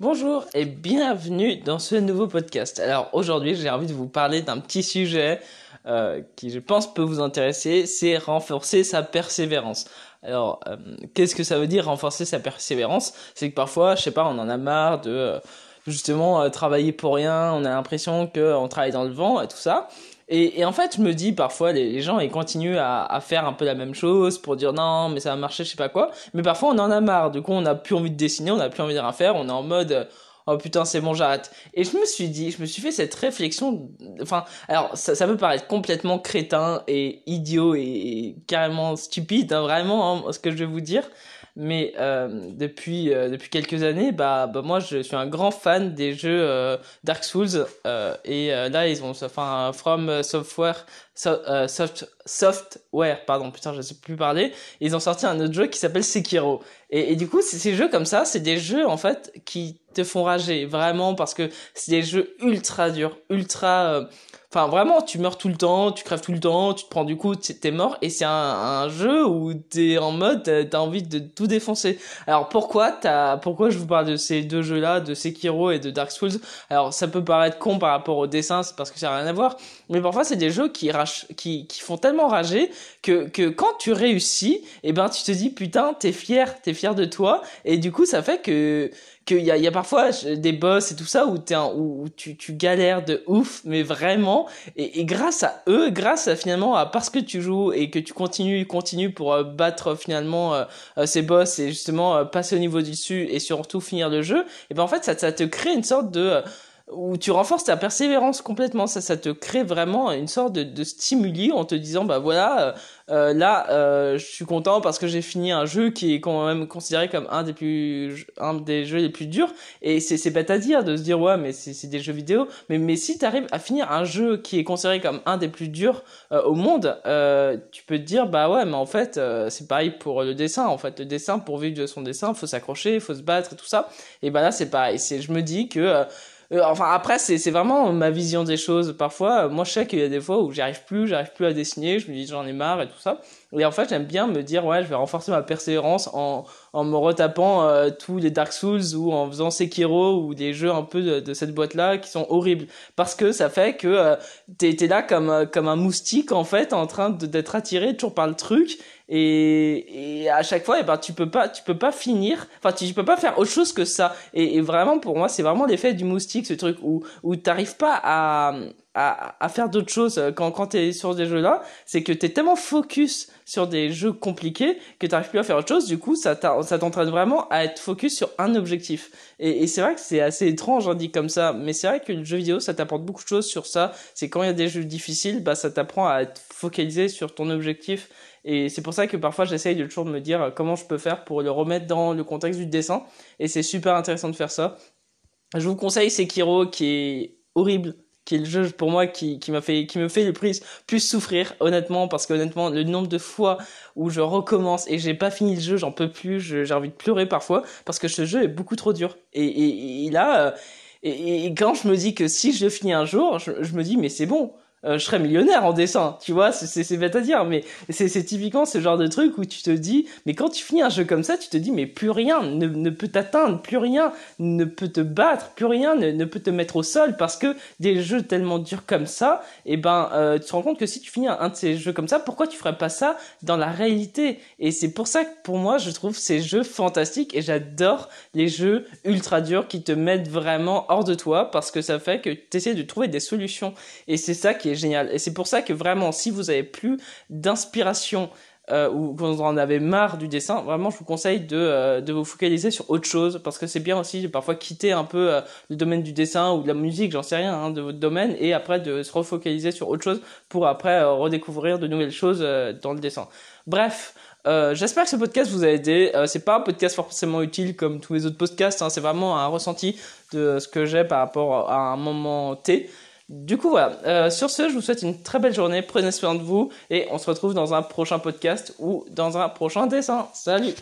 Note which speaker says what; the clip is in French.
Speaker 1: Bonjour et bienvenue dans ce nouveau podcast. Alors aujourd'hui j'ai envie de vous parler d'un petit sujet euh, qui je pense peut vous intéresser, c'est renforcer sa persévérance. Alors euh, qu'est-ce que ça veut dire renforcer sa persévérance? C'est que parfois, je sais pas, on en a marre de euh, justement travailler pour rien, on a l'impression qu'on travaille dans le vent et tout ça. Et, en fait, je me dis parfois, les, gens, ils continuent à, à, faire un peu la même chose pour dire non, mais ça va marcher, je sais pas quoi. Mais parfois, on en a marre. Du coup, on n'a plus envie de dessiner, on n'a plus envie de rien faire. On est en mode, oh putain, c'est bon, j'arrête. Et je me suis dit, je me suis fait cette réflexion. Enfin, alors, ça, ça peut paraître complètement crétin et idiot et, carrément stupide, hein, vraiment, hein, ce que je vais vous dire mais euh, depuis euh, depuis quelques années bah, bah moi je suis un grand fan des jeux euh, Dark Souls et là ils ont enfin From Software soft, Software pardon putain je sais plus parler. Ils ont sorti un autre jeu qui s'appelle Sekiro et, du coup ces jeux comme ça c'est des jeux en fait qui te font rager vraiment parce que c'est des jeux ultra durs ultra Enfin, vraiment, tu meurs tout le temps, tu crèves tout le temps, tu te prends du coup, t'es mort, et c'est un, jeu où t'es en mode, t'as envie de tout défoncer. Alors pourquoi t'as, pourquoi je vous parle de ces deux jeux-là, de Sekiro et de Dark Souls? Alors ça peut paraître con par rapport au dessin, c'est parce que ça n'a rien à voir, mais parfois c'est des jeux qui, rach... qui, qui font tellement rager que, que quand tu réussis, et eh ben tu te dis putain, t'es fier, t'es fier de toi, et du coup ça fait que qu'il y a, y a parfois des boss et tout ça où, es où tu, tu galères de ouf, mais vraiment. Et, grâce à eux, grâce à finalement à parce que tu joues et que tu continues, continues pour euh, battre finalement euh, euh, ces boss et justement passer au niveau du dessus et surtout finir le jeu, et ben en fait ça, ça te crée une sorte de où tu renforces ta persévérance complètement. Ça, ça te crée vraiment une sorte de, de stimuli en te disant, bah voilà, euh, euh là, euh, je suis content parce que j'ai fini un jeu qui est quand même considéré comme un des plus, un des jeux les plus durs. Et c'est, c'est bête à dire de se dire, ouais, mais c'est, c'est des jeux vidéo. Mais, mais si tu arrives à finir un jeu qui est considéré comme un des plus durs euh, au monde, tu peux te dire, bah ouais, mais en fait, c'est pareil pour le dessin. En fait, le dessin, pour vivre de son dessin, faut s'accrocher, faut se battre et tout ça. Et bah là, c'est pareil. C'est, je me dis que euh, enfin après c'est c'est vraiment ma vision des choses. Parfois moi je sais qu'il y a des fois où j'arrive plus j'arrive plus à dessiner je me dis j'en ai marre et tout ça. Et en fait j'aime bien me dire ouais je vais renforcer ma persévérance en en me retapant euh, tous les Dark Souls ou en faisant Sekiro ou des jeux un peu de, de cette boîte là qui sont horribles. Parce que ça fait que euh, t'es là comme comme un moustique en fait en train d'être attiré toujours par le truc. Et, et à chaque fois et eh ben tu peux pas tu peux pas finir. Enfin tu, peux pas faire autre chose que ça. Et, et vraiment pour moi c'est vraiment l'effet du moustique ce truc où où t'arrives pas à à, à faire d'autres choses quand quand t'es sur des jeux là c'est que t'es tellement focus sur des jeux compliqués que t'arrives plus à faire autre chose. Du coup ça t'entraîne vraiment à être focus sur un objectif. Et, c'est vrai que c'est assez étrange on dit comme ça mais c'est vrai que le jeu vidéo ça t'apporte beaucoup de choses sur ça. C'est quand il y a des jeux difficiles bah ça t'apprend à être focalisé sur ton objectif. Et c'est pour ça que parfois j'essaye de toujours me dire comment je peux faire pour le remettre dans le contexte du dessin. Et c'est super intéressant de faire ça. Je vous conseille Sekiro qui est horrible, qui est le jeu pour moi qui, qui m'a fait, qui me fait le plus, plus souffrir, honnêtement, parce que honnêtement, le nombre de fois où je recommence et j'ai pas fini le jeu, j'en peux plus, j'ai envie de pleurer parfois, parce que ce jeu est beaucoup trop dur. Et, et, et là, euh, et, et, quand je me dis que si je finis un jour, je, je me dis mais c'est bon, euh, je serais millionnaire en dessin, tu vois, c'est bête à dire, mais c'est typiquement ce genre de truc où tu te dis, mais quand tu finis un jeu comme ça, tu te dis, mais plus rien ne, peut t'atteindre, plus rien ne peut te battre, plus rien ne, peut te mettre au sol, parce que des jeux tellement durs comme ça, et eh ben, euh, tu te rends compte que si tu finis un, de ces jeux comme ça, pourquoi tu ferais pas ça dans la réalité? Et c'est pour ça que pour moi, je trouve ces jeux fantastiques, et j'adore les jeux ultra durs qui te mettent vraiment hors de toi, parce que ça fait que tu essaies de trouver des solutions, et c'est ça qui génial. Et c'est pour ça que vraiment, si vous avez plus d'inspiration euh, ou que vous en avez marre du dessin, vraiment, je vous conseille de, euh, de vous focaliser sur autre chose parce que c'est bien aussi de parfois quitter un peu euh, le domaine du dessin ou de la musique, j'en sais rien, hein, de votre domaine et après de se refocaliser sur autre chose pour après redécouvrir de nouvelles choses dans le dessin. Bref. J'espère que ce podcast vous a aidé. c'est pas un podcast forcément utile comme tous les autres podcasts. Hein, c'est vraiment un ressenti de ce que j'ai par rapport à un moment T. Du coup, voilà. Euh, sur ce, je vous souhaite une très belle journée. Prenez soin de vous et on se retrouve dans un prochain podcast ou dans un prochain dessin. Salut